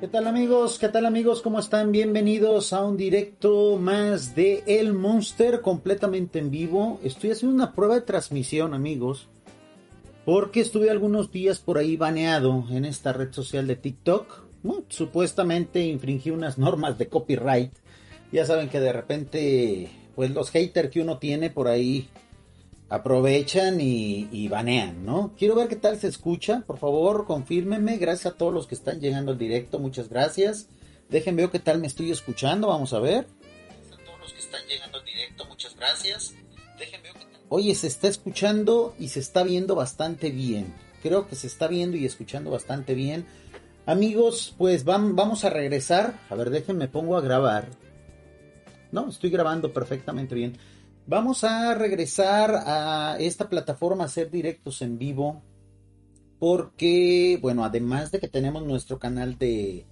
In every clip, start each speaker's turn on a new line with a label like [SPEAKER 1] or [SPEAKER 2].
[SPEAKER 1] ¿Qué tal amigos? ¿Qué tal amigos? ¿Cómo están? Bienvenidos a un directo más de El Monster completamente en vivo. Estoy haciendo una prueba de transmisión amigos porque estuve algunos días por ahí baneado en esta red social de TikTok. supuestamente infringí unas normas de copyright. Ya saben que de repente pues los haters que uno tiene por ahí aprovechan y, banean, ¿no? Quiero ver qué tal se escucha, por favor, confírmenme, gracias a todos los que están llegando al directo, muchas gracias. Déjenme ver qué tal me estoy escuchando, vamos a ver. A todos los que están llegando al directo, muchas gracias. Déjenme ver qué tal. Oye, se está escuchando y se está viendo bastante bien. Creo que se está viendo y escuchando bastante bien. Amigos, pues vamos a regresar. A ver, déjenme pongo a grabar. No, estoy grabando perfectamente bien. Vamos a regresar a esta plataforma a hacer directos en vivo. Porque, bueno, además de que tenemos nuestro canal de,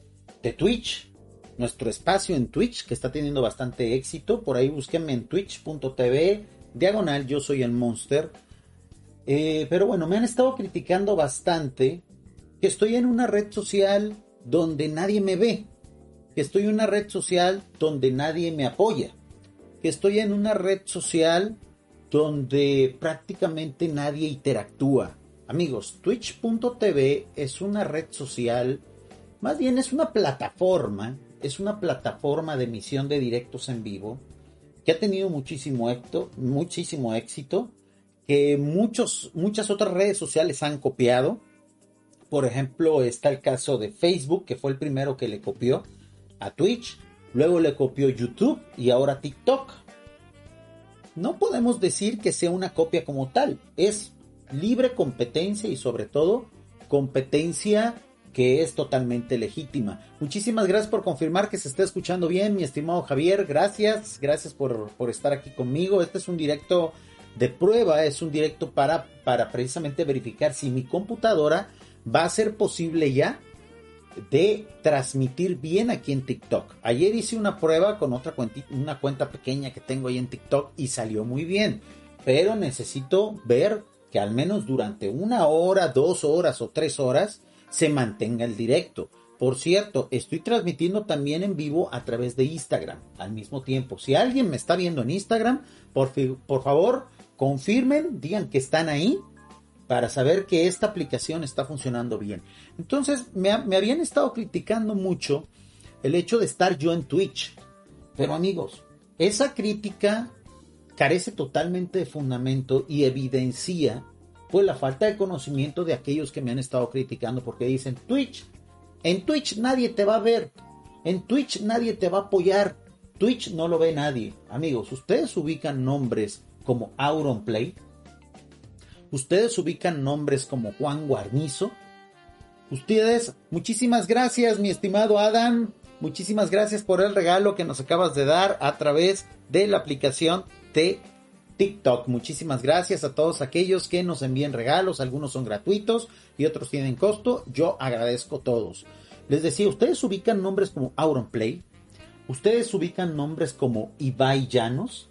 [SPEAKER 1] Twitch, nuestro espacio en Twitch, que está teniendo bastante éxito. Por ahí búsquenme en twitch.tv, diagonal, yo soy el monster. Eh, pero bueno, me han estado criticando bastante que estoy en una red social donde nadie me ve. Que estoy en una red social donde nadie me apoya que estoy en una red social donde prácticamente nadie interactúa. Amigos, twitch.tv es una red social, más bien es una plataforma, es una plataforma de emisión de directos en vivo que ha tenido muchísimo éxito, muchísimo éxito, que muchos, muchas otras redes sociales han copiado. Por ejemplo, está el caso de Facebook, que fue el primero que le copió a Twitch. Luego le copió YouTube y ahora TikTok. No podemos decir que sea una copia como tal. Es libre competencia y sobre todo competencia que es totalmente legítima. Muchísimas gracias por confirmar que se está escuchando bien, mi estimado Javier. Gracias, gracias por, por estar aquí conmigo. Este es un directo de prueba, es un directo para, para precisamente verificar si mi computadora va a ser posible ya de transmitir bien aquí en TikTok. Ayer hice una prueba con otra cuenta, una cuenta pequeña que tengo ahí en TikTok y salió muy bien. Pero necesito ver que al menos durante una hora, dos horas o tres horas se mantenga el directo. Por cierto, estoy transmitiendo también en vivo a través de Instagram al mismo tiempo. Si alguien me está viendo en Instagram, por, por favor, confirmen, digan que están ahí para saber que esta aplicación está funcionando bien. Entonces, me, habían estado criticando mucho el hecho de estar yo en Twitch. Pero amigos, esa crítica carece totalmente de fundamento y evidencia pues la falta de conocimiento de aquellos que me han estado criticando porque dicen Twitch, en Twitch nadie te va a ver, en Twitch nadie te va a apoyar, Twitch no lo ve nadie. Amigos, ustedes ubican nombres como Auronplay, Ustedes ubican nombres como Juan Guarnizo. Ustedes, muchísimas gracias, mi estimado Adam. Muchísimas gracias por el regalo que nos acabas de dar a través de la aplicación de TikTok. Muchísimas gracias a todos aquellos que nos envíen regalos. Algunos son gratuitos y otros tienen costo. Yo agradezco a todos. Les decía, ustedes ubican nombres como Auronplay. Ustedes ubican nombres como Ibai Llanos.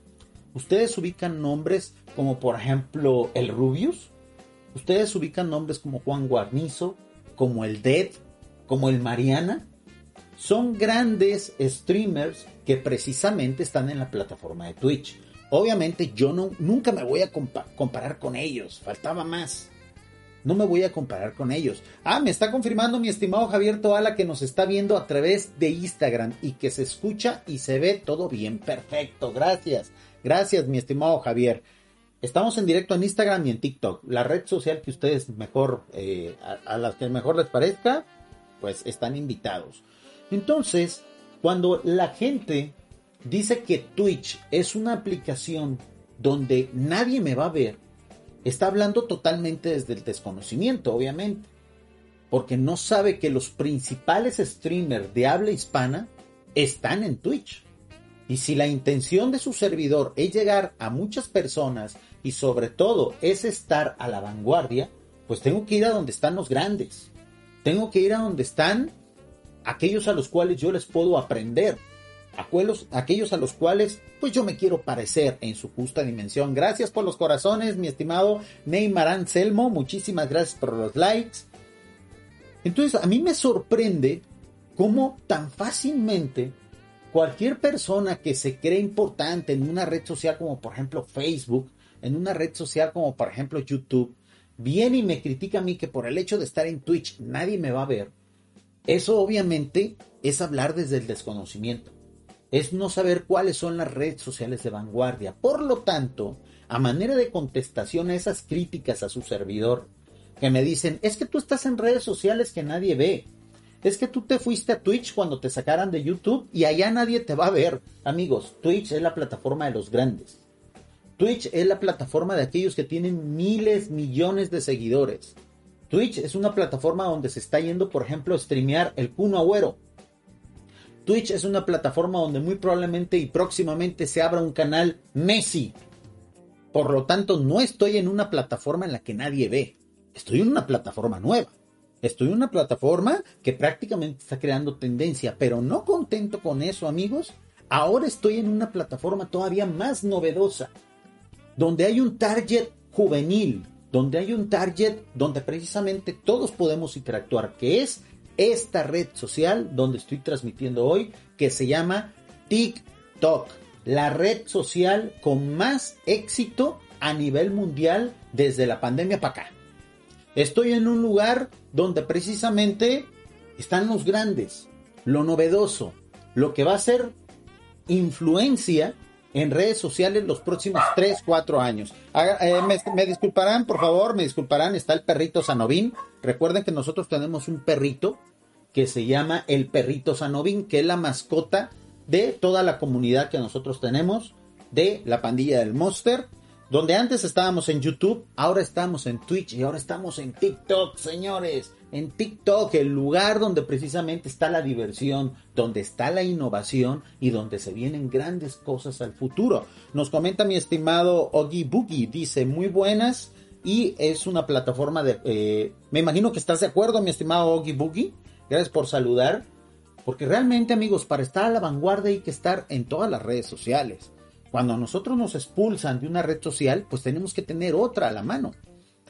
[SPEAKER 1] Ustedes ubican nombres como por ejemplo el Rubius. Ustedes ubican nombres como Juan Guarnizo, como el Dead, como el Mariana. Son grandes streamers que precisamente están en la plataforma de Twitch. Obviamente yo no, nunca me voy a comparar con ellos, faltaba más. No me voy a comparar con ellos. Ah, me está confirmando mi estimado Javier Toala que nos está viendo a través de Instagram y que se escucha y se ve todo bien. Perfecto, gracias. Gracias, mi estimado Javier. Estamos en directo en Instagram y en TikTok. La red social que ustedes mejor, eh, a, las que mejor les parezca, pues están invitados. Entonces, cuando la gente dice que Twitch es una aplicación donde nadie me va a ver, está hablando totalmente desde el desconocimiento, obviamente. Porque no sabe que los principales streamers de habla hispana están en Twitch. Y si la intención de su servidor es llegar a muchas personas y sobre todo es estar a la vanguardia, pues tengo que ir a donde están los grandes. Tengo que ir a donde están aquellos a los cuales yo les puedo aprender. aquellos, aquellos a los cuales pues yo me quiero parecer en su justa dimensión. Gracias por los corazones, mi estimado Neymar Anselmo, muchísimas gracias por los likes. Entonces, a mí me sorprende cómo tan fácilmente cualquier persona que se cree importante en una red social como por ejemplo Facebook, en una red social como por ejemplo YouTube, viene y me critica a mí que por el hecho de estar en Twitch nadie me va a ver. Eso obviamente es hablar desde el desconocimiento. Es no saber cuáles son las redes sociales de vanguardia. Por lo tanto, a manera de contestación a esas críticas a su servidor, que me dicen, es que tú estás en redes sociales que nadie ve es que tú te fuiste a Twitch cuando te sacaran de YouTube y allá nadie te va a ver. Amigos, Twitch es la plataforma de los grandes. Twitch es la plataforma de aquellos que tienen miles, millones de seguidores. Twitch es una plataforma donde se está yendo, por ejemplo, a streamear el Cuno Agüero. Twitch es una plataforma donde muy probablemente y próximamente se abra un canal Messi. Por lo tanto, no estoy en una plataforma en la que nadie ve. Estoy en una plataforma nueva. Estoy en una plataforma que prácticamente está creando tendencia, pero no contento con eso, amigos. Ahora estoy en una plataforma todavía más novedosa, donde hay un target juvenil, donde hay un target donde precisamente todos podemos interactuar, que es esta red social donde estoy transmitiendo hoy, que se llama TikTok, la red social con más éxito a nivel mundial desde la pandemia para acá. Estoy en un lugar donde precisamente están los grandes, lo novedoso, lo que va a ser influencia en redes sociales los próximos 3, 4 años. Eh, me, disculparán, por favor, me disculparán, está el perrito Sanovín. Recuerden que nosotros tenemos un perrito que se llama el perrito Sanovín, que es la mascota de toda la comunidad que nosotros tenemos de la pandilla del Monster. Donde antes estábamos en YouTube, ahora estamos en Twitch y ahora estamos en TikTok, señores. En TikTok, el lugar donde precisamente está la diversión, donde está la innovación y donde se vienen grandes cosas al futuro. Nos comenta mi estimado Oggy Boogie, dice muy buenas y es una plataforma de... Eh, me imagino que estás de acuerdo, mi estimado Oggy Boogie. Gracias por saludar. Porque realmente, amigos, para estar a la vanguardia hay que estar en todas las redes sociales. Cuando nosotros nos expulsan de una red social, pues tenemos que tener otra a la mano.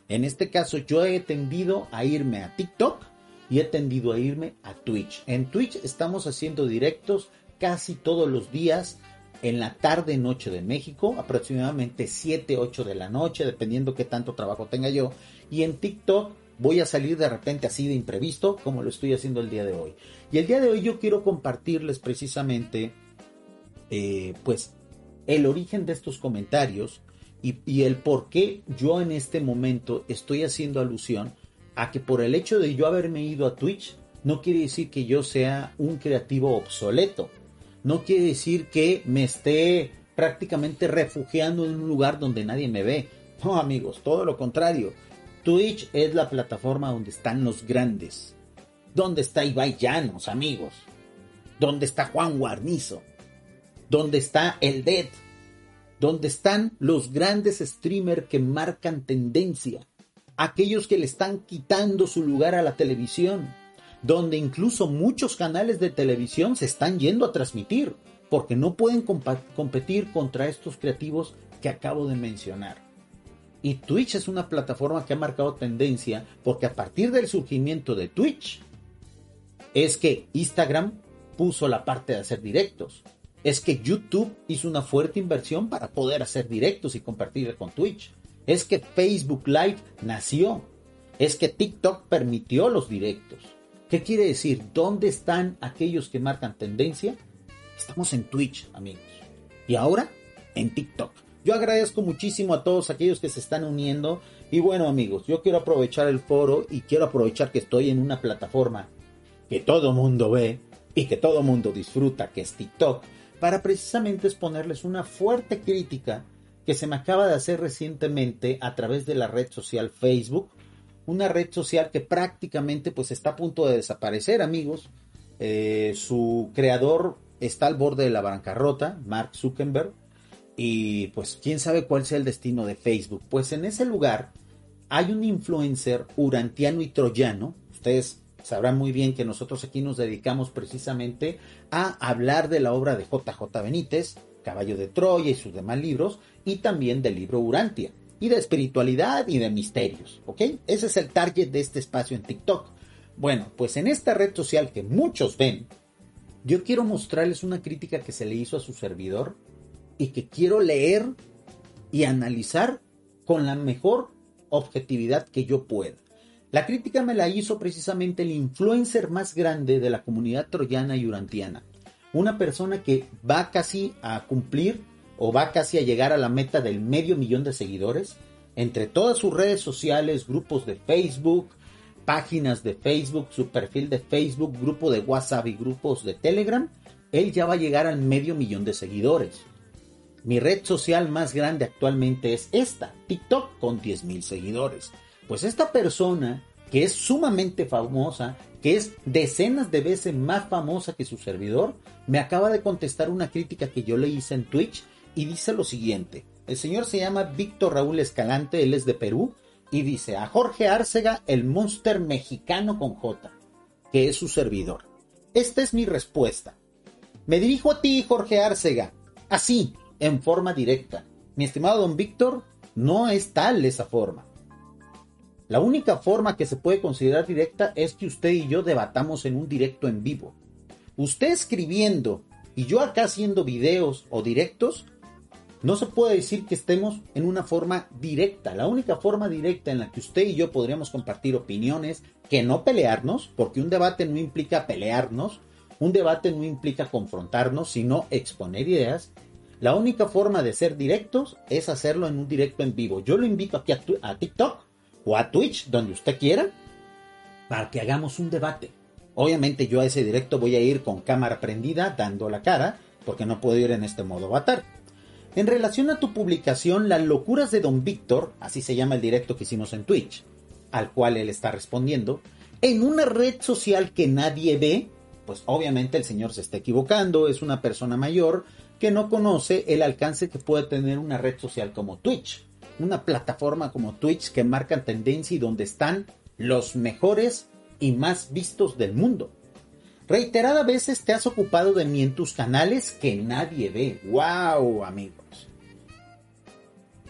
[SPEAKER 1] En este caso yo he tendido a irme a TikTok y he tendido a irme a Twitch. En Twitch estamos haciendo directos casi todos los días en la tarde noche de México, aproximadamente 7, 8 de la noche, dependiendo qué tanto trabajo tenga yo. Y en TikTok voy a salir de repente así de imprevisto, como lo estoy haciendo el día de hoy. Y el día de hoy yo quiero compartirles precisamente, eh, pues, el origen de estos comentarios y, el por qué yo en este momento estoy haciendo alusión a que por el hecho de yo haberme ido a Twitch, no quiere decir que yo sea un creativo obsoleto. No quiere decir que me esté prácticamente refugiando en un lugar donde nadie me ve. No, amigos, todo lo contrario. Twitch es la plataforma donde están los grandes. Donde está Ibai Llanos, amigos. Donde está Juan Guarnizo donde está el Dead, donde están los grandes streamers que marcan tendencia, aquellos que le están quitando su lugar a la televisión, donde incluso muchos canales de televisión se están yendo a transmitir, porque no pueden competir contra estos creativos que acabo de mencionar. Y Twitch es una plataforma que ha marcado tendencia porque a partir del surgimiento de Twitch es que Instagram puso la parte de hacer directos, es que YouTube hizo una fuerte inversión para poder hacer directos y compartir con Twitch. Es que Facebook Live nació. Es que TikTok permitió los directos. ¿Qué quiere decir? ¿Dónde están aquellos que marcan tendencia? Estamos en Twitch, amigos. Y ahora en TikTok. Yo agradezco muchísimo a todos aquellos que se están uniendo. Y bueno, amigos, yo quiero aprovechar el foro y quiero aprovechar que estoy en una plataforma que todo mundo ve y que todo mundo disfruta, que es TikTok para precisamente exponerles una fuerte crítica que se me acaba de hacer recientemente a través de la red social Facebook, una red social que prácticamente pues está a punto de desaparecer, amigos. Eh, su creador está al borde de la bancarrota, Mark Zuckerberg, y pues quién sabe cuál sea el destino de Facebook. Pues en ese lugar hay un influencer urantiano y troyano, ustedes sabrán muy bien que nosotros aquí nos dedicamos precisamente a hablar de la obra de JJ Benítez, Caballo de Troya y sus demás libros, y también del libro Urantia, y de espiritualidad y de misterios, ¿ok? Ese es el target de este espacio en TikTok. Bueno, pues en esta red social que muchos ven, yo quiero mostrarles una crítica que se le hizo a su servidor y que quiero leer y analizar con la mejor objetividad que yo pueda. La crítica me la hizo precisamente el influencer más grande de la comunidad troyana y urantiana. Una persona que va casi a cumplir o va casi a llegar a la meta del medio millón de seguidores entre todas sus redes sociales, grupos de Facebook, páginas de Facebook, su perfil de Facebook, grupo de WhatsApp y grupos de Telegram, él ya va a llegar al medio millón de seguidores. Mi red social más grande actualmente es esta, TikTok, con 10.000 seguidores. Pues esta persona, que es sumamente famosa, que es decenas de veces más famosa que su servidor, me acaba de contestar una crítica que yo le hice en Twitch y dice lo siguiente. El señor se llama Víctor Raúl Escalante, él es de Perú, y dice a Jorge Arcega, el monster mexicano con J, que es su servidor. Esta es mi respuesta. Me dirijo a ti, Jorge Arcega, así, en forma directa. Mi estimado don Víctor, no es tal esa forma. La única forma que se puede considerar directa es que usted y yo debatamos en un directo en vivo. Usted escribiendo y yo acá haciendo videos o directos, no se puede decir que estemos en una forma directa. La única forma directa en la que usted y yo podríamos compartir opiniones, que no pelearnos, porque un debate no implica pelearnos, un debate no implica confrontarnos, sino exponer ideas, la única forma de ser directos es hacerlo en un directo en vivo. Yo lo invito aquí a, TikTok o a Twitch, donde usted quiera, para que hagamos un debate. Obviamente yo a ese directo voy a ir con cámara prendida, dando la cara, porque no puedo ir en este modo avatar. En relación a tu publicación, Las locuras de Don Víctor, así se llama el directo que hicimos en Twitch, al cual él está respondiendo, en una red social que nadie ve, pues obviamente el señor se está equivocando, es una persona mayor, que no conoce el alcance que puede tener una red social como Twitch. Una plataforma como Twitch que marca tendencia y donde están los mejores y más vistos del mundo. Reiterada veces te has ocupado de mí en tus canales que nadie ve. ¡Wow, amigos!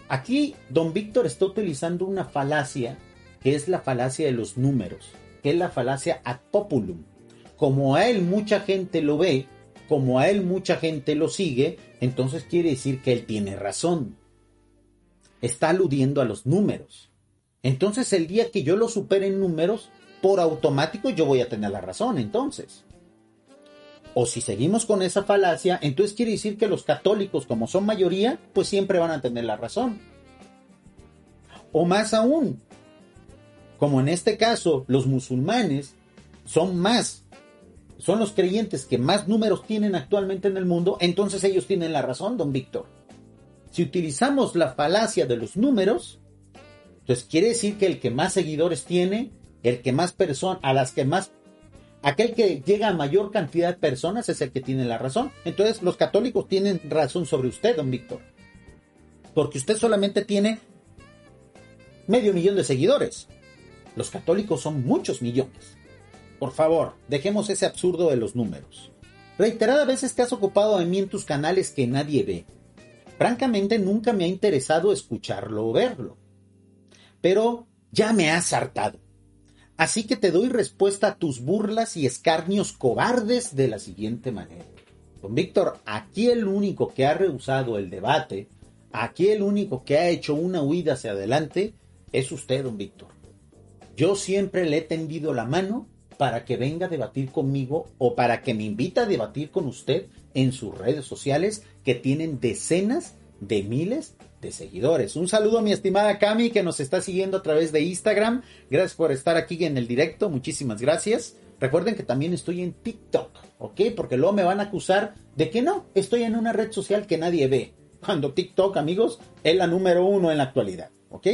[SPEAKER 1] Aquí don Víctor está utilizando una falacia que es la falacia de los números, que es la falacia ad populum. Como a él mucha gente lo ve, como a él mucha gente lo sigue, entonces quiere decir que él tiene razón. Está aludiendo a los números. Entonces el día que yo lo supere en números, por automático yo voy a tener la razón entonces. O si seguimos con esa falacia, entonces quiere decir que los católicos, como son mayoría, pues siempre van a tener la razón. O más aún, como en este caso los musulmanes son más son los creyentes que más números tienen actualmente en el mundo, entonces ellos tienen la razón, don Víctor. Si utilizamos la falacia de los números, entonces quiere decir que el que más seguidores tiene, el que más personas, a las que más, aquel que llega a mayor cantidad de personas es el que tiene la razón. Entonces los católicos tienen razón sobre usted, don Víctor. Porque usted solamente tiene medio millón de seguidores. Los católicos son muchos millones. Por favor, dejemos ese absurdo de los números. Reiteradas veces te has ocupado de mí en tus canales que nadie ve. Francamente nunca me ha interesado escucharlo o verlo. Pero ya me has hartado. Así que te doy respuesta a tus burlas y escarnios cobardes de la siguiente manera. Don Víctor, aquí el único que ha rehusado el debate, aquí el único que ha hecho una huida hacia adelante, es usted, don Víctor. Yo siempre le he tendido la mano para que venga a debatir conmigo o para que me invite a debatir con usted en sus redes sociales que tienen decenas de miles de seguidores. Un saludo a mi estimada Cami que nos está siguiendo a través de Instagram. Gracias por estar aquí en el directo. Muchísimas gracias. Recuerden que también estoy en TikTok, ¿ok? Porque luego me van a acusar de que no, estoy en una red social que nadie ve. Cuando TikTok, amigos, es la número uno en la actualidad, ¿ok?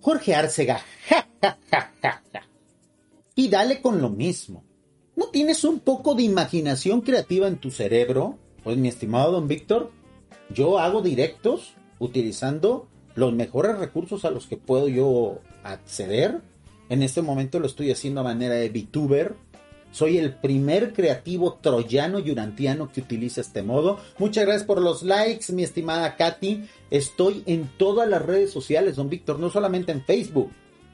[SPEAKER 1] Jorge Arcega, ja, ja, ja, ja, ja y dale con lo mismo. ¿No tienes un poco de imaginación creativa en tu cerebro? Pues mi estimado don Víctor, yo hago directos utilizando los mejores recursos a los que puedo yo acceder En este momento lo estoy haciendo a manera de VTuber. Soy el primer creativo troyano y urantiano que utiliza este modo. Muchas gracias por los likes, mi estimada Katy. Estoy en todas las redes sociales, don Víctor, no solamente en Facebook.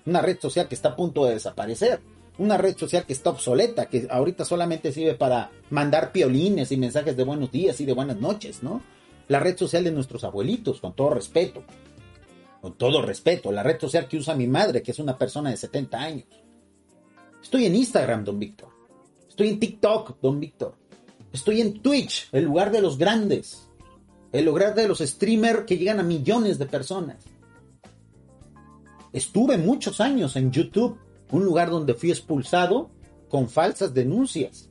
[SPEAKER 1] Una red social que está a punto de desaparecer. Una red social que está obsoleta, que ahorita solamente sirve para mandar piolines y mensajes de buenos días y de buenas noches, ¿no? La red social de nuestros abuelitos, con todo respeto con todo respeto, la red social que usa mi madre, que es una persona de 70 años. Estoy en Instagram, don Víctor. Estoy en TikTok, don Víctor. Estoy en Twitch, el lugar de los grandes. El lugar de los streamers que llegan a millones de personas. Estuve muchos años en YouTube, un lugar donde fui expulsado con falsas denuncias.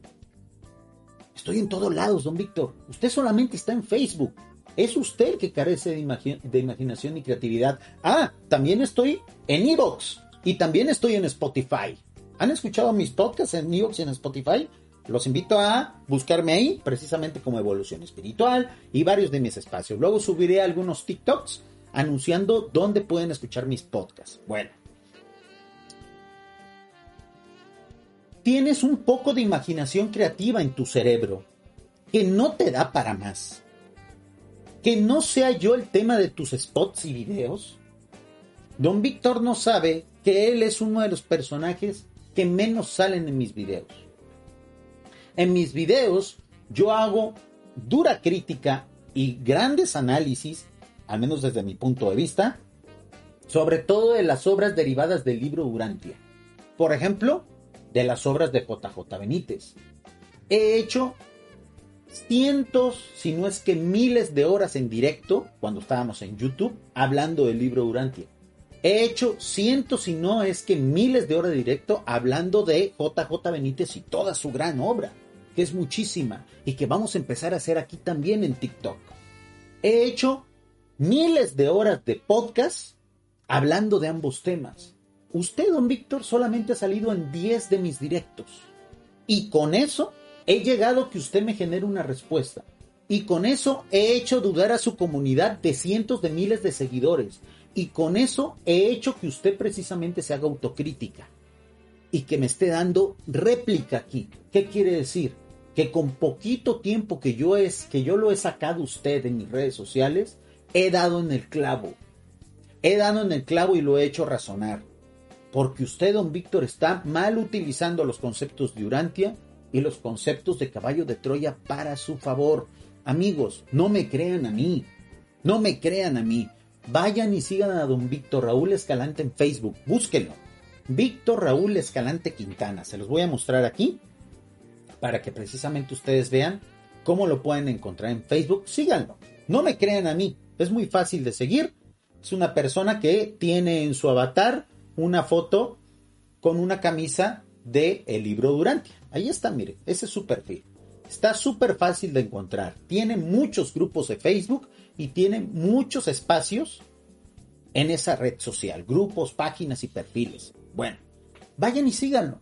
[SPEAKER 1] Estoy en todos lados, don Víctor. Usted solamente está en Facebook. Es usted el que carece de, imaginación y creatividad. Ah, también estoy en Evox y también estoy en Spotify. ¿Han escuchado mis podcasts en Evox y en Spotify? Los invito a buscarme ahí, precisamente como Evolución Espiritual y varios de mis espacios. Luego subiré algunos TikToks anunciando dónde pueden escuchar mis podcasts. Bueno. Tienes un poco de imaginación creativa en tu cerebro que no te da para más que no sea yo el tema de tus spots y videos? Don Víctor no sabe que él es uno de los personajes que menos salen en mis videos. En mis videos yo hago dura crítica y grandes análisis, al menos desde mi punto de vista, sobre todo de las obras derivadas del libro Urantia. Por ejemplo, de las obras de JJ Benítez. He hecho cientos, si no es que miles de horas en directo, cuando estábamos en YouTube, hablando del libro Urantia. He hecho cientos, si no es que miles de horas de directo, hablando de JJ Benítez y toda su gran obra, que es muchísima, y que vamos a empezar a hacer aquí también en TikTok. He hecho miles de horas de podcast hablando de ambos temas. Usted, don Víctor, solamente ha salido en 10 de mis directos. Y con eso he llegado que usted me genere una respuesta. Y con eso he hecho dudar a su comunidad de cientos de miles de seguidores. Y con eso he hecho que usted precisamente se haga autocrítica. Y que me esté dando réplica aquí. ¿Qué quiere decir? Que con poquito tiempo que yo, es, que yo lo he sacado usted en mis redes sociales, he dado en el clavo. He dado en el clavo y lo he hecho razonar. Porque usted, don Víctor, está mal utilizando los conceptos de Urantia y los conceptos de caballo de Troya para su favor. Amigos, no me crean a mí, no me crean a mí. Vayan y sigan a don Víctor Raúl Escalante en Facebook, búsquenlo. Víctor Raúl Escalante Quintana, se los voy a mostrar aquí para que precisamente ustedes vean cómo lo pueden encontrar en Facebook. Síganlo, no me crean a mí, es muy fácil de seguir. Es una persona que tiene en su avatar una foto con una camisa de el libro Durante. Ahí está, mire, ese es su perfil. Está súper fácil de encontrar. Tiene muchos grupos de Facebook y tiene muchos espacios en esa red social. Grupos, páginas y perfiles. Bueno, vayan y síganlo.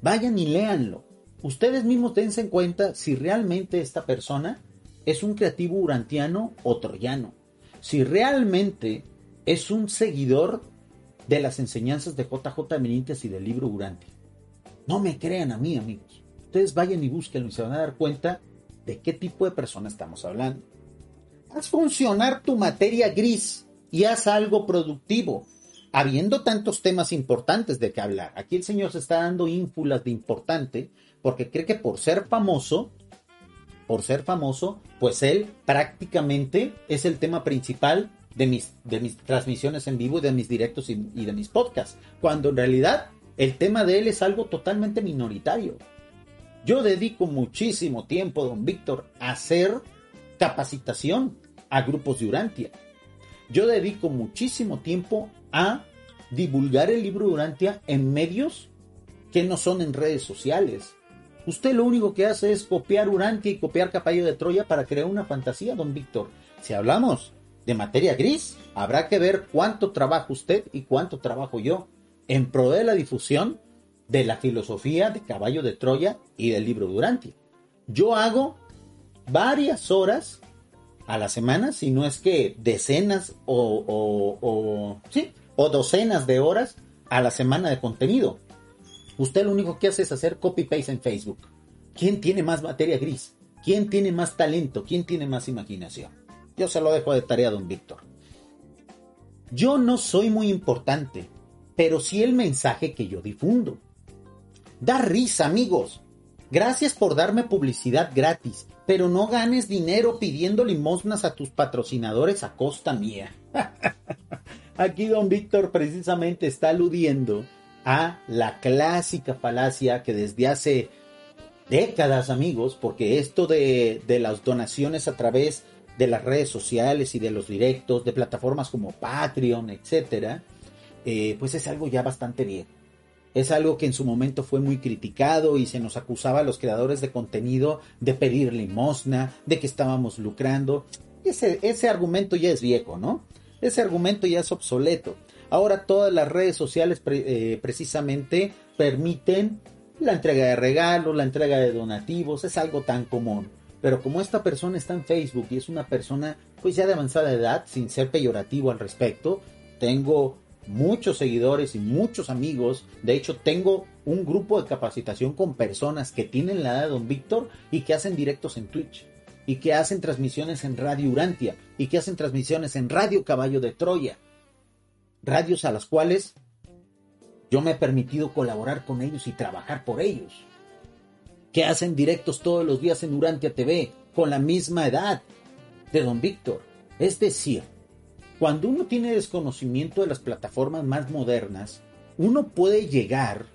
[SPEAKER 1] Vayan y léanlo. Ustedes mismos dense en cuenta si realmente esta persona es un creativo urantiano o troyano. Si realmente es un seguidor de las enseñanzas de JJ Benítez y del libro Urantia. No me crean a mí, amigos. Ustedes vayan y búsquenlo y se van a dar cuenta de qué tipo de persona estamos hablando. Haz funcionar tu materia gris y haz algo productivo. Habiendo tantos temas importantes de que hablar, aquí el señor se está dando ínfulas de importante porque cree que por ser famoso, por ser famoso, pues él prácticamente es el tema principal de mis, de mis transmisiones en vivo de mis directos y, de mis podcasts, cuando en realidad el tema de él es algo totalmente minoritario. Yo dedico muchísimo tiempo, don Víctor, a hacer capacitación a grupos de Urantia. Yo dedico muchísimo tiempo a divulgar el libro Urantia en medios que no son en redes sociales. Usted lo único que hace es copiar Urantia y copiar Caballo de Troya para crear una fantasía, don Víctor. Si hablamos de materia gris, habrá que ver cuánto trabaja usted y cuánto trabajo yo en pro de la difusión de la filosofía de Caballo de Troya y del libro Durantia. Yo hago varias horas a la semana, si no es que decenas o, o, sí, o docenas de horas a la semana de contenido. Usted lo único que hace es hacer copy-paste en Facebook. ¿Quién tiene más materia gris? ¿Quién tiene más talento? ¿Quién tiene más imaginación? Yo se lo dejo de tarea a don Víctor. Yo no soy muy importante, pero sí el mensaje que yo difundo. Da risa, amigos. Gracias por darme publicidad gratis, pero no ganes dinero pidiendo limosnas a tus patrocinadores a costa mía. Aquí don Víctor precisamente está aludiendo a la clásica falacia que desde hace décadas, amigos, porque esto de, las donaciones a través de las redes sociales y de los directos, de plataformas como Patreon, etcétera, eh, pues es algo ya bastante bien. Es algo que en su momento fue muy criticado y se nos acusaba a los creadores de contenido de pedir limosna, de que estábamos lucrando. Ese, ese argumento ya es viejo, ¿no? Ese argumento ya es obsoleto. Ahora todas las redes sociales eh, precisamente permiten la entrega de regalos, la entrega de donativos, es algo tan común. Pero como esta persona está en Facebook y es una persona pues ya de avanzada edad, sin ser peyorativo al respecto, tengo muchos seguidores y muchos amigos. De hecho, tengo un grupo de capacitación con personas que tienen la edad de Don Víctor y que hacen directos en Twitch y que hacen transmisiones en Radio Urantia y que hacen transmisiones en Radio Caballo de Troya. Radios a las cuales yo me he permitido colaborar con ellos y trabajar por ellos. Que hacen directos todos los días en Urantia TV con la misma edad de Don Víctor. Es decir, cuando uno tiene desconocimiento de las plataformas más modernas, uno puede llegar,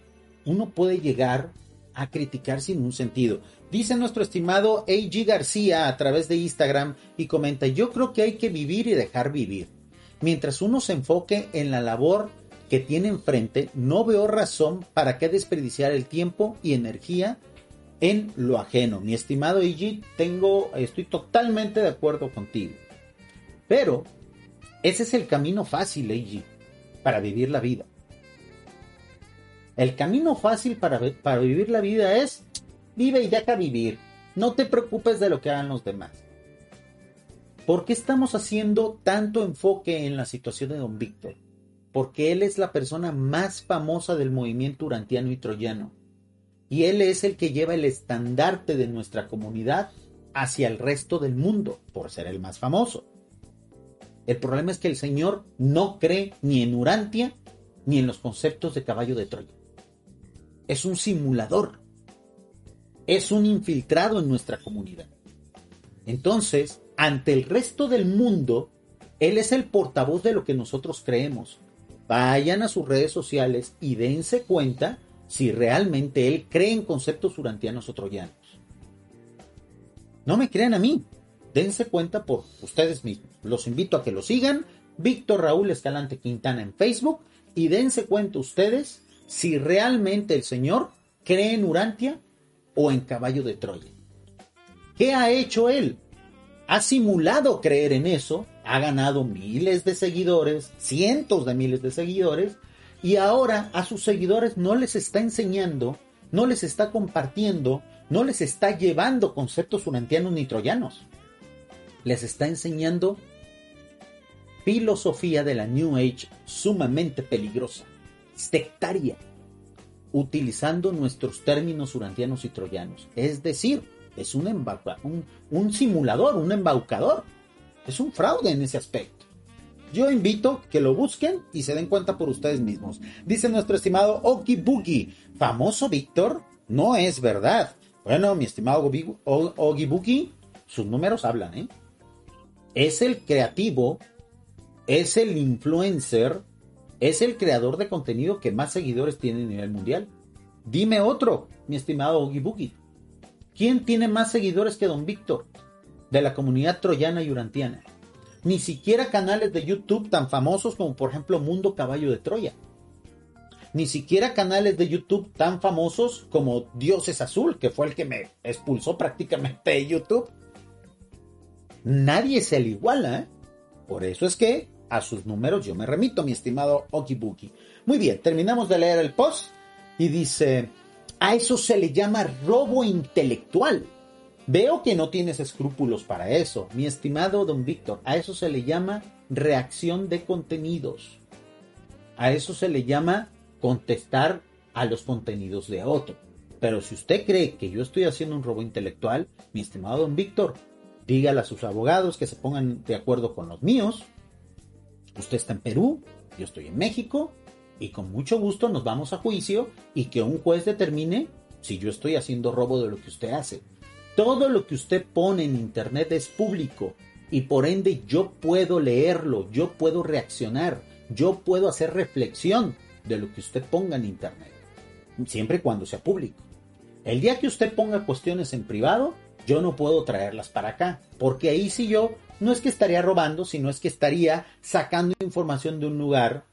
[SPEAKER 1] uno puede llegar a criticar sin un sentido. Dice nuestro estimado A.G. García a través de Instagram y comenta, yo creo que hay que vivir y dejar vivir. Mientras uno se enfoque en la labor que tiene enfrente, no veo razón para qué desperdiciar el tiempo y energía en lo ajeno. Mi estimado A.G., tengo, estoy totalmente de acuerdo contigo. Pero ese es el camino fácil, A.G., para vivir la vida. El camino fácil para, para vivir la vida es Vive y deja vivir. No te preocupes de lo que hagan los demás. ¿Por qué estamos haciendo tanto enfoque en la situación de don Víctor? Porque él es la persona más famosa del movimiento urantiano y troyano. Y él es el que lleva el estandarte de nuestra comunidad hacia el resto del mundo, por ser el más famoso. El problema es que el Señor no cree ni en Urantia ni en los conceptos de caballo de Troya. Es un simulador es un infiltrado en nuestra comunidad. Entonces, ante el resto del mundo, él es el portavoz de lo que nosotros creemos. Vayan a sus redes sociales y dense cuenta si realmente él cree en conceptos urantianos o troyanos. No me crean a mí, dense cuenta por ustedes mismos. Los invito a que lo sigan, Víctor Raúl Escalante Quintana en Facebook, y dense cuenta ustedes si realmente el Señor cree en Urantia o en caballo de Troya. ¿Qué ha hecho él? Ha simulado creer en eso, ha ganado miles de seguidores, cientos de miles de seguidores, y ahora a sus seguidores no les está enseñando, no les está compartiendo, no les está llevando conceptos urantianos ni troyanos. Les está enseñando filosofía de la New Age sumamente peligrosa, sectaria, utilizando nuestros términos urantianos y troyanos. Es decir, es un, un, simulador, un embaucador. Es un fraude en ese aspecto. Yo invito que lo busquen y se den cuenta por ustedes mismos. Dice nuestro estimado Oki Boogie, famoso Víctor, no es verdad. Bueno, mi estimado Boogie, sus números hablan, ¿eh? Es el creativo, es el influencer es el creador de contenido que más seguidores tiene a nivel mundial. Dime otro, mi estimado Boogie. ¿Quién tiene más seguidores que Don Víctor? De la comunidad troyana y urantiana. Ni siquiera canales de YouTube tan famosos como por ejemplo Mundo Caballo de Troya. Ni siquiera canales de YouTube tan famosos como Dioses Azul, que fue el que me expulsó prácticamente de YouTube. Nadie se le iguala, ¿eh? Por eso es que a sus números yo me remito, mi estimado Okibuki. Muy bien, terminamos de leer el post y dice, a eso se le llama robo intelectual. Veo que no tienes escrúpulos para eso, mi estimado don Víctor. A eso se le llama reacción de contenidos. A eso se le llama contestar a los contenidos de otro. Pero si usted cree que yo estoy haciendo un robo intelectual, mi estimado don Víctor, dígale a sus abogados que se pongan de acuerdo con los míos. Usted está en Perú, yo estoy en México, y con mucho gusto nos vamos a juicio y que un juez determine si yo estoy haciendo robo de lo que usted hace. Todo lo que usted pone en internet es público y por ende yo puedo leerlo, yo puedo reaccionar, yo puedo hacer reflexión de lo que usted ponga en internet, siempre y cuando sea público. El día que usted ponga cuestiones en privado, yo no puedo traerlas para acá, porque ahí sí yo no es que estaría robando, sino es que estaría sacando información de un lugar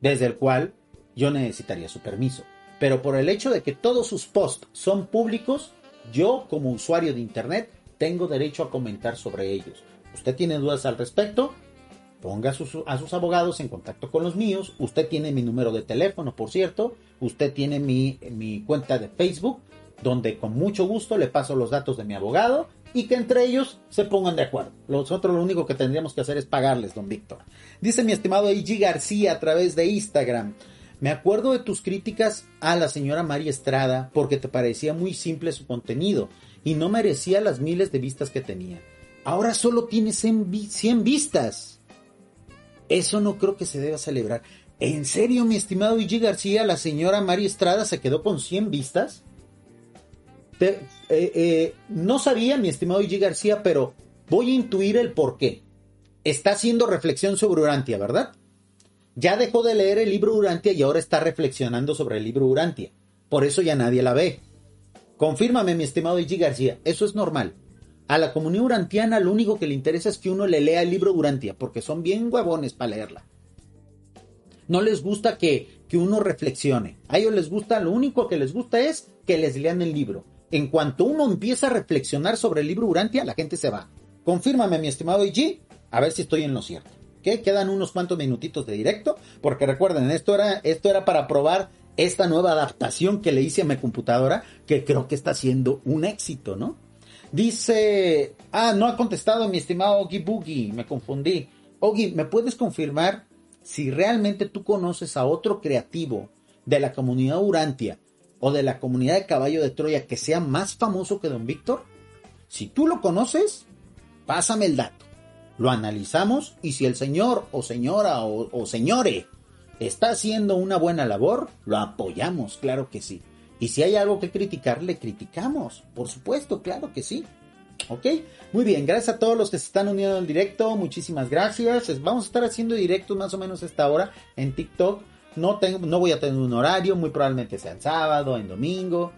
[SPEAKER 1] desde el cual yo necesitaría su permiso. Pero por el hecho de que todos sus posts son públicos, yo como usuario de Internet tengo derecho a comentar sobre ellos. ¿Usted tiene dudas al respecto? Ponga a sus, abogados en contacto con los míos. Usted tiene mi número de teléfono, por cierto. Usted tiene mi, mi cuenta de Facebook, donde con mucho gusto le paso los datos de mi abogado y que entre ellos se pongan de acuerdo. Nosotros lo único que tendríamos que hacer es pagarles, don Víctor. Dice mi estimado E.G. García a través de Instagram. Me acuerdo de tus críticas a la señora María Estrada porque te parecía muy simple su contenido y no merecía las miles de vistas que tenía. Ahora solo tiene 100 vistas. Eso no creo que se deba celebrar. ¿En serio, mi estimado E.G. García, la señora María Estrada se quedó con 100 vistas? Eh, eh, no sabía, mi estimado E.G. García, pero voy a intuir el por qué. Está haciendo reflexión sobre Urantia, ¿verdad? Ya dejó de leer el libro Urantia y ahora está reflexionando sobre el libro Urantia. Por eso ya nadie la ve. Confírmame, mi estimado Ig García, eso es normal. A la comunidad urantiana lo único que le interesa es que uno le lea el libro Urantia, porque son bien huevones para leerla. No les gusta que, que uno reflexione. A ellos les gusta, lo único que les gusta es que les lean el libro. En cuanto uno empieza a reflexionar sobre el libro Urantia, la gente se va. Confírmame, mi estimado IG, a ver si estoy en lo cierto. Quedan unos cuantos minutitos de directo, porque recuerden, esto era, esto era para probar esta nueva adaptación que le hice a mi computadora, que creo que está siendo un éxito, ¿no? Dice, ah, no ha contestado mi estimado Ogi Boogie, me confundí. Ogi, ¿me puedes confirmar si realmente tú conoces a otro creativo de la comunidad Urantia o de la comunidad de Caballo de Troya que sea más famoso que Don Víctor? Si tú lo conoces, pásame el dato lo analizamos y si el señor o señora o, señore está haciendo una buena labor, lo apoyamos, claro que sí. Y si hay algo que criticar, le criticamos, por supuesto, claro que sí. ¿Ok? Muy bien, gracias a todos los que se están uniendo al directo, muchísimas gracias. Vamos a estar haciendo directos más o menos a esta hora en TikTok. No, tengo, no voy a tener un horario, muy probablemente sea en sábado, en domingo.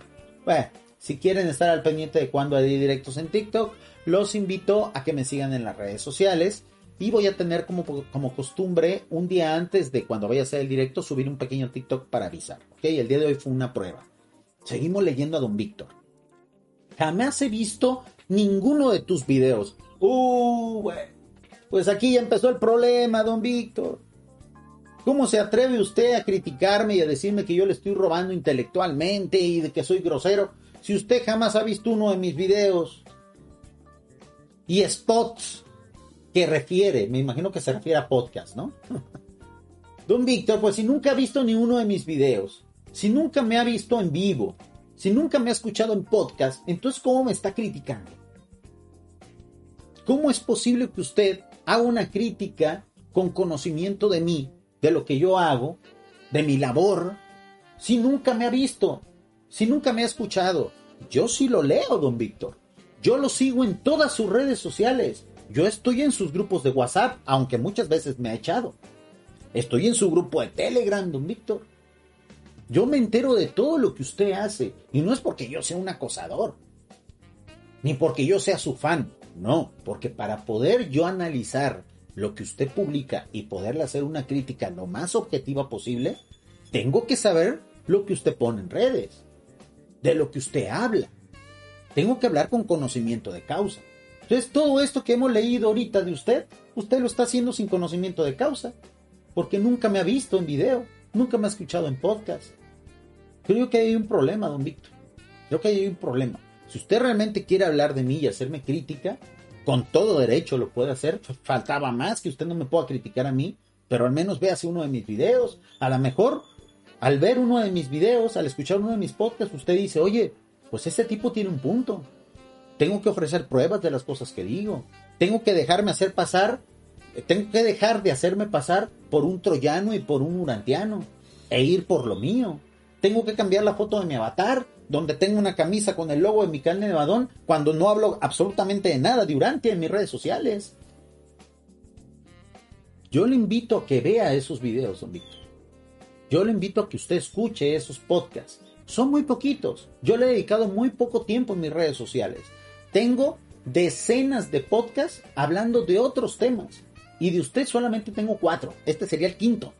[SPEAKER 1] Bueno, si quieren estar al pendiente de cuándo hay directos en TikTok, los invito a que me sigan en las redes sociales y voy a tener como, como costumbre un día antes de cuando vaya a hacer el directo subir un pequeño TikTok para avisar. ¿ok? El día de hoy fue una prueba. Seguimos leyendo a don Víctor. Jamás he visto ninguno de tus videos. Uh, Pues aquí ya empezó el problema, don Víctor. ¿Cómo se atreve usted a criticarme y a decirme que yo le estoy robando intelectualmente y de que soy grosero si usted jamás ha visto uno de mis videos? y spots que refiere, me imagino que se refiere a podcast, ¿no? Don Víctor, pues si nunca ha visto ni uno de mis videos, si nunca me ha visto en vivo, si nunca me ha escuchado en podcast, entonces ¿cómo me está criticando? ¿Cómo es posible que usted haga una crítica con conocimiento de mí, de lo que yo hago, de mi labor, si nunca me ha visto, si nunca me ha escuchado? Yo sí lo leo, don Víctor. Yo lo sigo en todas sus redes sociales. Yo estoy en sus grupos de WhatsApp, aunque muchas veces me ha echado. Estoy en su grupo de Telegram, don Víctor. Yo me entero de todo lo que usted hace. Y no es porque yo sea un acosador. Ni porque yo sea su fan. No, porque para poder yo analizar lo que usted publica y poderle hacer una crítica lo más objetiva posible, tengo que saber lo que usted pone en redes. De lo que usted habla. Tengo que hablar con conocimiento de causa. Entonces, todo esto que hemos leído ahorita de usted, usted lo está haciendo sin conocimiento de causa, porque nunca me ha visto en video, nunca me ha escuchado en podcast. Creo que hay un problema, don Víctor. Creo que hay un problema. Si usted realmente quiere hablar de mí y hacerme crítica, con todo derecho lo puede hacer. Faltaba más que usted no me pueda criticar a mí pero al menos véase uno de mis videos. A lo mejor, al ver uno de mis videos, al escuchar uno de mis podcasts, usted dice, oye, pues ese tipo tiene un punto. Tengo que ofrecer pruebas de las cosas que digo. Tengo que dejarme hacer pasar, tengo que dejar de hacerme pasar por un troyano y por un urantiano e ir por lo mío. Tengo que cambiar la foto de mi avatar, donde tengo una camisa con el logo de mi canal de Nevadón, cuando no hablo absolutamente de nada de Urantia en mis redes sociales. Yo le invito a que vea esos videos, don Víctor. Yo le invito a que usted escuche esos podcasts. Son muy poquitos. Yo le he dedicado muy poco tiempo en mis redes sociales. Tengo decenas de podcasts hablando de otros temas. Y de usted solamente tengo cuatro. Este sería el quinto.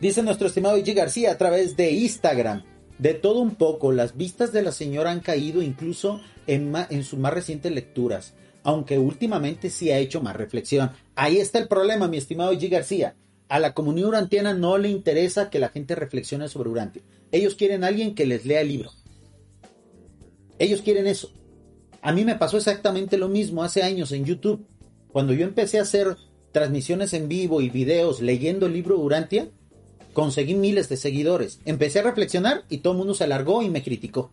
[SPEAKER 1] Dice nuestro estimado Ig García a través de Instagram. De todo un poco, las vistas de la señora han caído incluso en, en sus más recientes lecturas aunque últimamente sí ha hecho más reflexión. Ahí está el problema, mi estimado G. García. A la comunidad urantiana no le interesa que la gente reflexione sobre Urantia. Ellos quieren a alguien que les lea el libro. Ellos quieren eso. A mí me pasó exactamente lo mismo hace años en YouTube. Cuando yo empecé a hacer transmisiones en vivo y videos leyendo el libro Urantia, conseguí miles de seguidores. Empecé a reflexionar y todo el mundo se alargó y me criticó.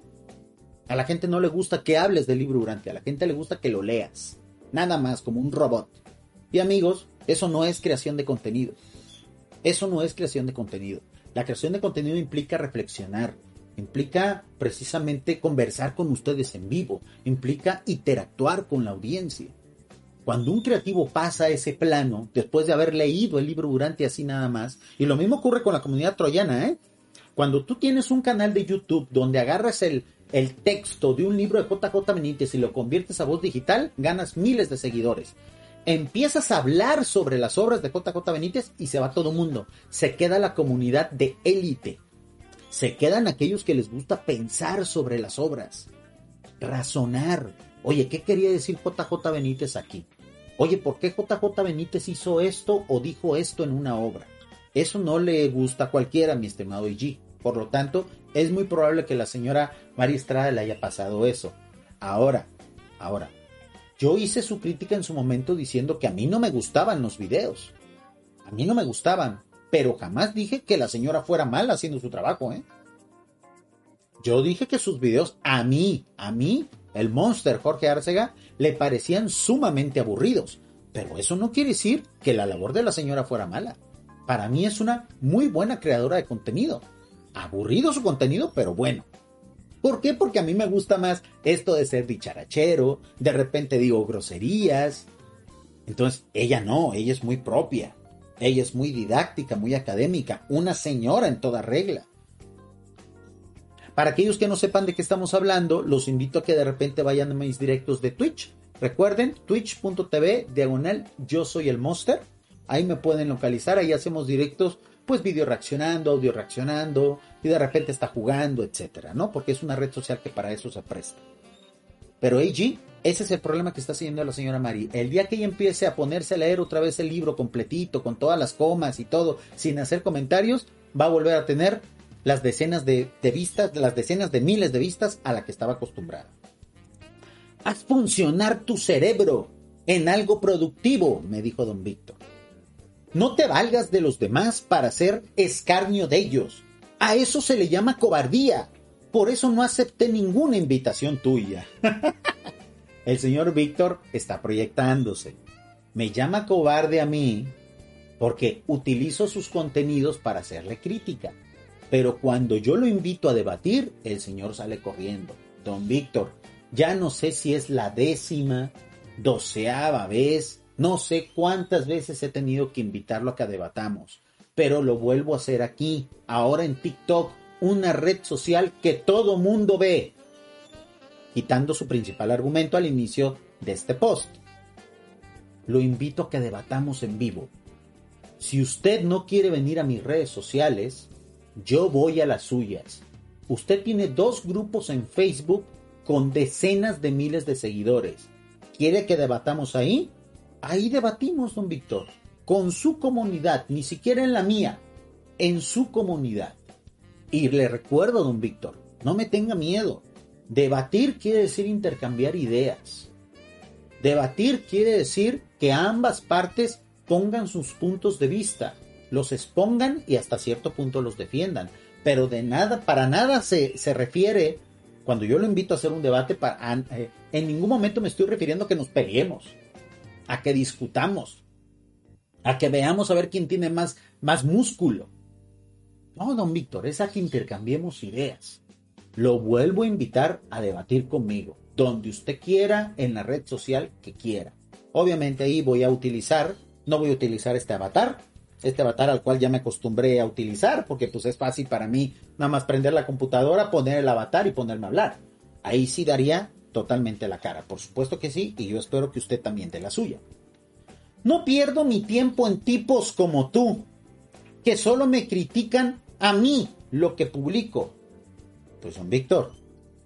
[SPEAKER 1] A la gente no le gusta que hables del libro Urantia, a la gente le gusta que lo leas. Nada más, como un robot. Y amigos, eso no es creación de contenido. Eso no es creación de contenido. La creación de contenido implica reflexionar, implica precisamente conversar con ustedes en vivo, implica interactuar con la audiencia. Cuando un creativo pasa a ese plano, después de haber leído el libro Urantia así nada más, y lo mismo ocurre con la comunidad troyana, ¿eh? Cuando tú tienes un canal de YouTube donde agarras el, el texto de un libro de JJ Benítez y lo conviertes a voz digital, ganas miles de seguidores. Empiezas a hablar sobre las obras de JJ Benítez y se va todo el mundo. Se queda la comunidad de élite. Se quedan aquellos que les gusta pensar sobre las obras. Razonar. Oye, ¿qué quería decir JJ Benítez aquí? Oye, ¿por qué JJ Benítez hizo esto o dijo esto en una obra? Eso no le gusta a cualquiera, mi estimado IG. Por lo tanto, es muy probable que la señora María Estrada le haya pasado eso. Ahora, ahora, yo hice su crítica en su momento diciendo que a mí no me gustaban los videos. A mí no me gustaban, pero jamás dije que la señora fuera mal haciendo su trabajo, ¿eh? Yo dije que sus videos a mí, a mí, el monster Jorge Arcega, le parecían sumamente aburridos. Pero eso no quiere decir que la labor de la señora fuera mala. Para mí es una muy buena creadora de contenido aburrido su contenido, pero bueno. ¿Por qué? Porque a mí me gusta más esto de ser dicharachero, de repente digo groserías. Entonces, ella no, ella es muy propia. Ella es muy didáctica, muy académica, una señora en toda regla. Para aquellos que no sepan de qué estamos hablando, los invito a que de repente vayan a mis directos de Twitch. Recuerden, twitch.tv, diagonal, yo soy el monster. Ahí me pueden localizar, ahí hacemos directos pues video reaccionando, audio reaccionando, y de repente está jugando, etcétera, ¿no? Porque es una red social que para eso se presta. Pero AG, ese es el problema que está haciendo la señora Mari. El día que ella empiece a ponerse a leer otra vez el libro completito, con todas las comas y todo, sin hacer comentarios, va a volver a tener las decenas de, de vistas, las decenas de miles de vistas a la que estaba acostumbrada. Haz funcionar tu cerebro en algo productivo, me dijo don Víctor. No te valgas de los demás para ser escarnio de ellos. A eso se le llama cobardía. Por eso no acepté ninguna invitación tuya. El señor Víctor está proyectándose. Me llama cobarde a mí porque utilizo sus contenidos para hacerle crítica. Pero cuando yo lo invito a debatir, el señor sale corriendo. Don Víctor, ya no sé si es la décima, doceava vez no sé cuántas veces he tenido que invitarlo a que debatamos, pero lo vuelvo a hacer aquí, ahora en TikTok, una red social que todo mundo ve, quitando su principal argumento al inicio de este post. Lo invito a que debatamos en vivo. Si usted no quiere venir a mis redes sociales, yo voy a las suyas. Usted tiene dos grupos en Facebook con decenas de miles de seguidores. ¿Quiere que debatamos ahí? Ahí debatimos, don Víctor, con su comunidad, ni siquiera en la mía, en su comunidad. Y le recuerdo, don Víctor, no me tenga miedo. Debatir quiere decir intercambiar ideas. Debatir quiere decir que ambas partes expongan sus puntos de vista, los expongan y hasta cierto punto los defiendan. Pero de nada, para nada se, se refiere, cuando yo lo invito a hacer un debate, para, eh, en ningún momento me estoy refiriendo a que nos peleemos, a que discutamos, a que veamos a ver quién tiene más, más músculo. No, don Víctor, es a que intercambiemos ideas. Lo vuelvo a invitar a debatir conmigo, donde usted quiera, en la red social que quiera. Obviamente ahí voy a utilizar, no voy a utilizar este avatar, este avatar al cual ya me acostumbré a utilizar, porque pues es fácil para mí nada más prender la computadora, poner el avatar y ponerme a hablar. Ahí sí daría totalmente la cara, por supuesto que sí, y yo espero que usted también dé la suya. No pierdo mi tiempo en tipos como tú, que solo me critican a mí lo que publico. Pues don Víctor,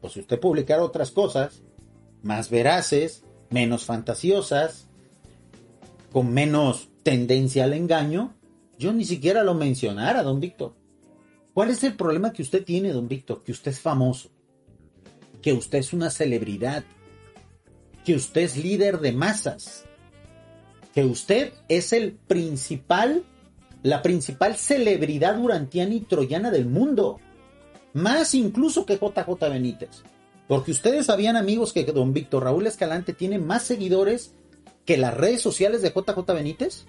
[SPEAKER 1] pues si usted publicara otras cosas, más veraces, menos fantasiosas, con menos tendencia al engaño, yo ni siquiera lo mencionara, don Víctor. ¿Cuál es el problema que usted tiene, don Víctor? Que usted es famoso, que usted es una celebridad, que usted es líder de masas, que usted es el principal, la principal celebridad urantiana y troyana del mundo, más incluso que JJ Benítez. Porque ustedes sabían, amigos, que don Víctor Raúl Escalante tiene más seguidores que las redes sociales de JJ Benítez.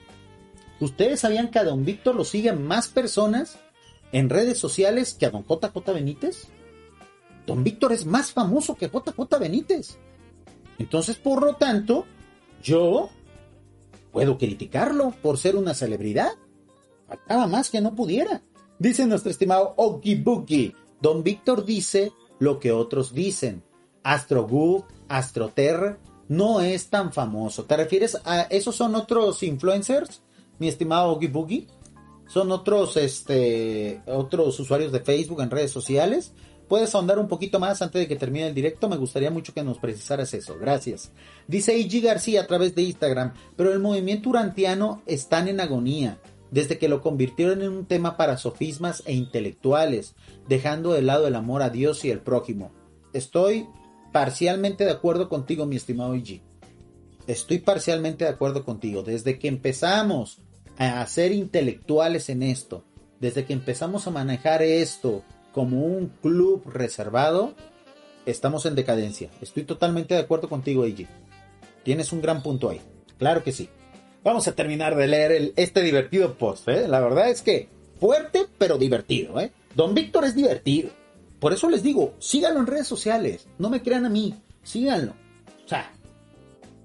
[SPEAKER 1] ¿Ustedes sabían que a don Víctor lo siguen más personas en redes sociales que a don JJ Benítez? Don Víctor es más famoso que JJ Benítez. Entonces, por lo tanto, yo puedo criticarlo por ser una celebridad. Faltaba más que no pudiera. Dice nuestro estimado Oki Bookie. Don Víctor dice lo que otros dicen. AstroGoof, AstroTerra no es tan famoso. ¿Te refieres a esos son otros influencers, mi estimado Boogie? Son otros, este, otros usuarios de Facebook en redes sociales. ¿Puedes ahondar un poquito más antes de que termine el directo? Me gustaría mucho que nos precisaras eso. Gracias. Dice IG García a través de Instagram, pero el movimiento urantiano está en agonía desde que lo convirtieron en un tema para sofismas e intelectuales, dejando de lado el amor a Dios y el prójimo. Estoy parcialmente de acuerdo contigo, mi estimado IG. Estoy parcialmente de acuerdo contigo. Desde que empezamos a ser intelectuales en esto, desde que empezamos a manejar esto como un club reservado, estamos en decadencia. Estoy totalmente de acuerdo contigo, IG. Tienes un gran punto ahí. Claro que sí. Vamos a terminar de leer este divertido post. ¿eh? La verdad es que fuerte, pero divertido. ¿eh? Don Víctor es divertido. Por eso les digo, síganlo en redes sociales. No me crean a mí, síganlo. O sea,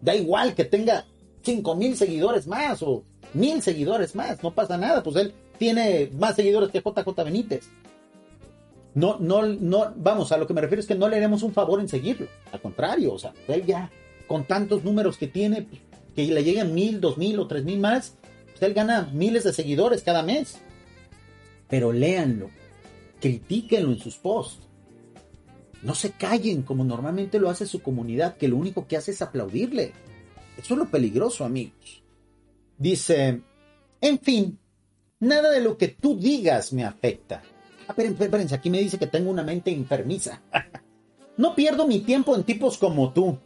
[SPEAKER 1] da igual que tenga 5 mil seguidores más o mil seguidores más. No pasa nada, pues él tiene más seguidores que JJ Benítez. No, no, no, vamos, a lo que me refiero es que no le haremos un favor en seguirlo. Al contrario, o sea, él ya, con tantos números que tiene, que le lleguen mil, dos mil o tres mil más, pues él gana miles de seguidores cada mes. Pero léanlo, critíquenlo en sus posts. No se callen como normalmente lo hace su comunidad, que lo único que hace es aplaudirle. Eso es lo peligroso, amigos. Dice, en fin, nada de lo que tú digas me afecta. Ah, espérense, espérense, aquí me dice que tengo una mente enfermiza. no pierdo mi tiempo en tipos como tú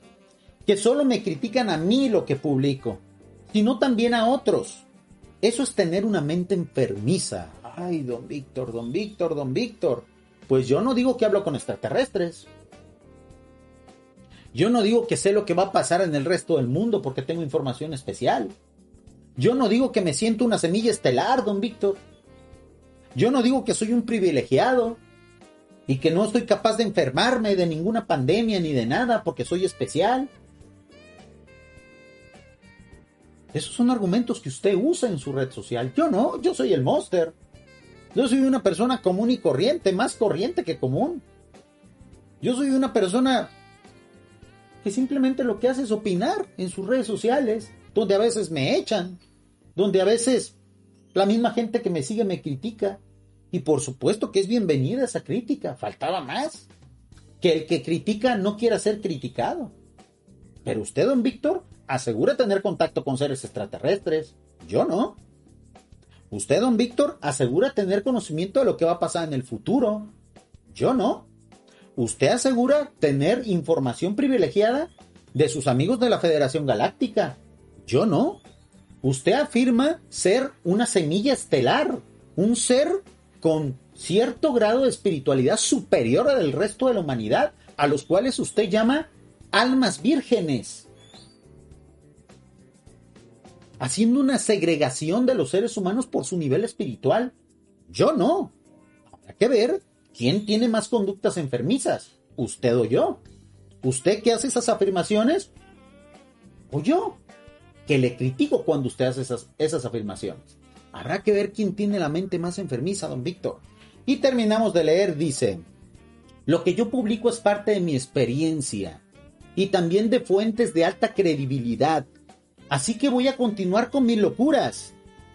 [SPEAKER 1] que solo me critican a mí lo que publico, sino también a otros. Eso es tener una mente enfermiza. Ay, don Víctor, don Víctor, don Víctor. Pues yo no digo que hablo con extraterrestres. Yo no digo que sé lo que va a pasar en el resto del mundo porque tengo información especial. Yo no digo que me siento una semilla estelar, don Víctor. Yo no digo que soy un privilegiado y que no estoy capaz de enfermarme de ninguna pandemia ni de nada porque soy especial. Esos son argumentos que usted usa en su red social. Yo no, yo soy el monster. Yo soy una persona común y corriente, más corriente que común. Yo soy una persona que simplemente lo que hace es opinar en sus redes sociales, donde a veces me echan, donde a veces la misma gente que me sigue me critica. Y por supuesto que es bienvenida esa crítica, faltaba más. Que el que critica no quiera ser criticado. Pero usted, don Víctor, asegura tener contacto con seres extraterrestres. Yo no. Usted, don Víctor, asegura tener conocimiento de lo que va a pasar en el futuro. Yo no. Usted asegura tener información privilegiada de sus amigos de la Federación Galáctica. Yo no. Usted afirma ser una semilla estelar, un ser con cierto grado de espiritualidad superior al resto de la humanidad, a los cuales usted llama almas vírgenes. Haciendo una segregación de los seres humanos por su nivel espiritual. Yo no. Habrá que ver quién tiene más conductas enfermizas, usted o yo. ¿Usted que hace esas afirmaciones? ¿O yo? Que le critico cuando usted hace esas, esas afirmaciones. Habrá que ver quién tiene la mente más enfermiza, don Víctor. Y terminamos de leer, dice, lo que yo publico es parte de mi experiencia y también de fuentes de alta credibilidad. Así que voy a continuar con mis locuras.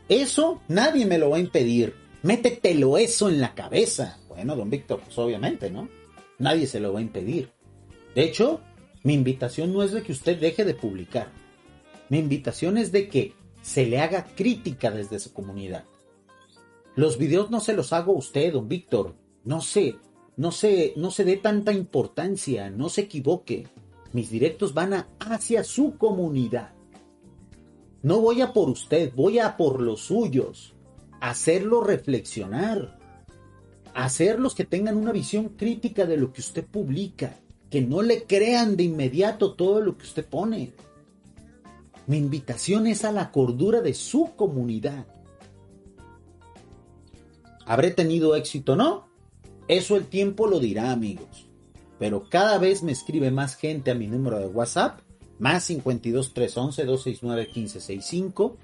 [SPEAKER 1] Eso nadie me lo va a impedir. Métetelo eso en la cabeza. Bueno, don Víctor, pues obviamente, ¿no? Nadie se lo va a impedir. De hecho, mi invitación no es de que usted deje de publicar. Mi invitación es de que se le haga crítica desde su comunidad. Los videos no se los hago a usted, don Víctor. No se, no se, no se dé tanta importancia, no se equivoque. Mis directos van a, hacia su comunidad. No voy a por usted, voy a por los suyos. Hacerlo reflexionar. Hacerlos que tengan una visión crítica de lo que usted publica que no le crean de inmediato todo lo que usted pone. Mi invitación es a la cordura de su comunidad. ¿Habré tenido éxito o no? Eso el tiempo lo dirá, amigos. Pero cada vez me escribe más gente a mi número de WhatsApp, más 52 311 269 1565,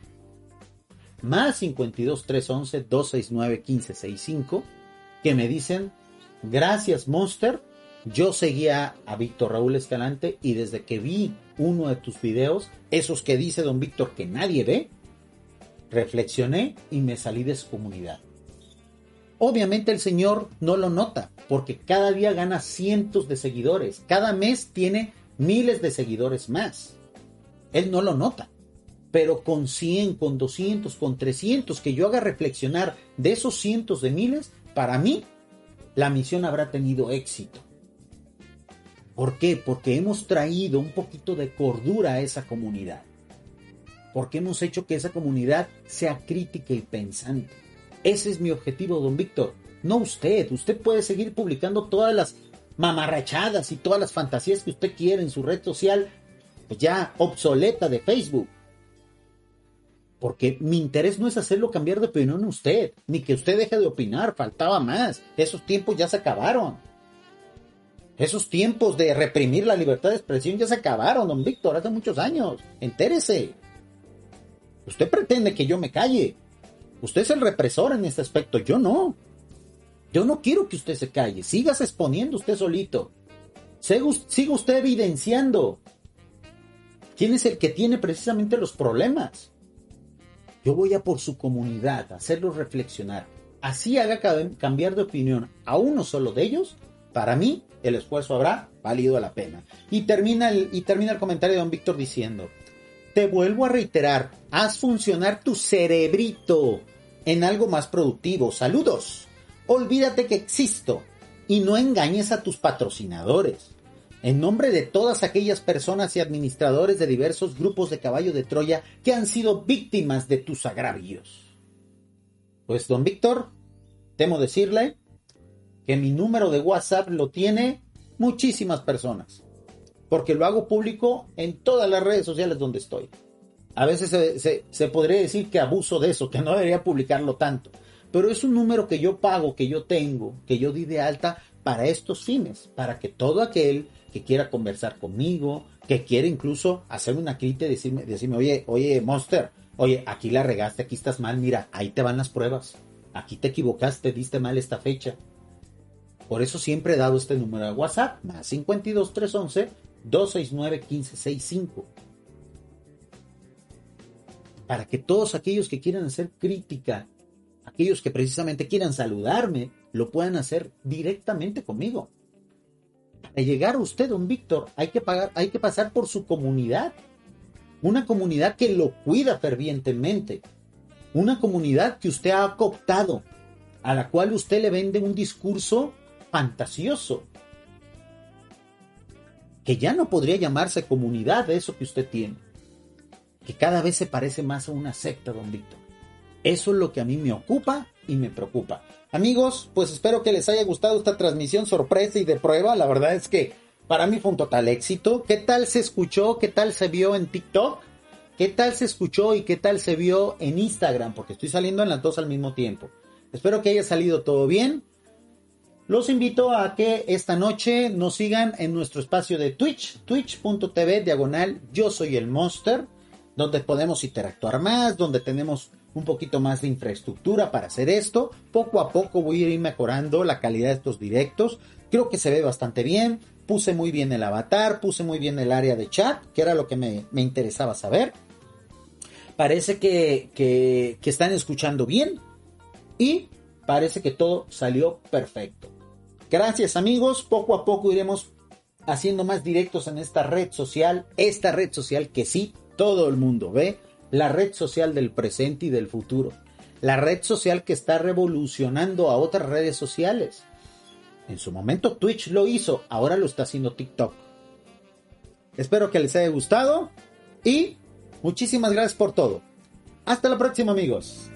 [SPEAKER 1] más 52 311 269 1565, que me dicen, gracias Monster yo seguía a Víctor Raúl Escalante y desde que vi uno de tus videos, esos que dice don Víctor que nadie ve, reflexioné y me salí de su comunidad. Obviamente el Señor no lo nota, porque cada día gana cientos de seguidores, cada mes tiene miles de seguidores más. Él no lo nota, pero con 100, con 200, con 300 que yo haga reflexionar de esos cientos de miles, para mí la misión habrá tenido éxito. ¿Por qué? Porque hemos traído un poquito de cordura a esa comunidad. Porque hemos hecho que esa comunidad sea crítica y pensante. Ese es mi objetivo, don Víctor. No usted. Usted puede seguir publicando todas las mamarrachadas y todas las fantasías que usted quiere en su red social, ya obsoleta de Facebook. Porque mi interés no es hacerlo cambiar de opinión a usted, ni que usted deje de opinar, faltaba más. Esos tiempos ya se acabaron. Esos tiempos de reprimir la libertad de expresión ya se acabaron, don Víctor, hace muchos años. Entérese. Usted pretende que yo me calle. Usted es el represor en este aspecto, yo no. Yo no quiero que usted se calle. Sigas exponiendo usted solito. Siga usted evidenciando quién es el que tiene precisamente los problemas. Yo voy a por su comunidad, a hacerlo reflexionar. Así haga cambiar de opinión a uno solo de ellos. Para mí, el esfuerzo habrá valido la pena. Y termina el, y termina el comentario de don Víctor diciendo, te vuelvo a reiterar, haz funcionar tu cerebrito en algo más productivo. Saludos. Olvídate que existo y no engañes a tus patrocinadores. En nombre de todas aquellas personas y administradores de diversos grupos de caballo de Troya que han sido víctimas de tus agravios. Pues don Víctor, temo decirle que mi número de WhatsApp lo tiene muchísimas personas, porque lo hago público en todas las redes sociales donde estoy. A veces se, podría decir que abuso de eso, que no debería publicarlo tanto, pero es un número que yo pago, que yo tengo, que yo di de alta para estos fines, para que todo aquel que quiera conversar conmigo, que quiera incluso hacerme una crítica y decirme, decirme, oye, oye, Monster, oye, aquí la regaste, aquí estás mal, mira, ahí te van las pruebas, aquí te equivocaste, diste mal esta fecha, por eso siempre he dado este número de WhatsApp, más 52 311 269 1565. Para que todos aquellos que quieran hacer crítica, aquellos que precisamente quieran saludarme, lo puedan hacer directamente conmigo. Para llegar a usted, don Víctor, hay que, hay que pasar por su comunidad. Una comunidad que lo cuida fervientemente. Una comunidad que usted ha cooptado, a la cual usted le vende un discurso fantasioso, que ya no podría llamarse comunidad eso que usted tiene. que cada vez se parece más a una secta, don Víctor. Eso es lo que a mí me ocupa y me preocupa. Amigos, pues espero que les haya gustado esta transmisión sorpresa y de prueba. La verdad es que para mí fue un total éxito. ¿Qué tal se escuchó? ¿Qué tal se vio en TikTok? ¿Qué tal se escuchó y qué tal se vio en Instagram? Porque estoy saliendo en las dos al mismo tiempo. Espero que haya salido todo bien. Los invito a que esta noche nos sigan en nuestro espacio de Twitch, twitch.tv diagonal yo soy el monster, donde podemos interactuar más, donde tenemos un poquito más de infraestructura para hacer esto. Poco a poco voy a ir mejorando la calidad de estos directos. Creo que se ve bastante bien. Puse muy bien el avatar, puse muy bien el área de chat, que era lo que me, interesaba saber. Parece que, que están escuchando bien y parece que todo salió perfecto. Gracias amigos, poco a poco iremos haciendo más directos en esta red social, esta red social que sí, todo el mundo ve, la red social del presente y del futuro, la red social que está revolucionando a otras redes sociales. En su momento Twitch lo hizo, ahora lo está haciendo TikTok. Espero que les haya gustado y muchísimas gracias por todo. Hasta la próxima amigos.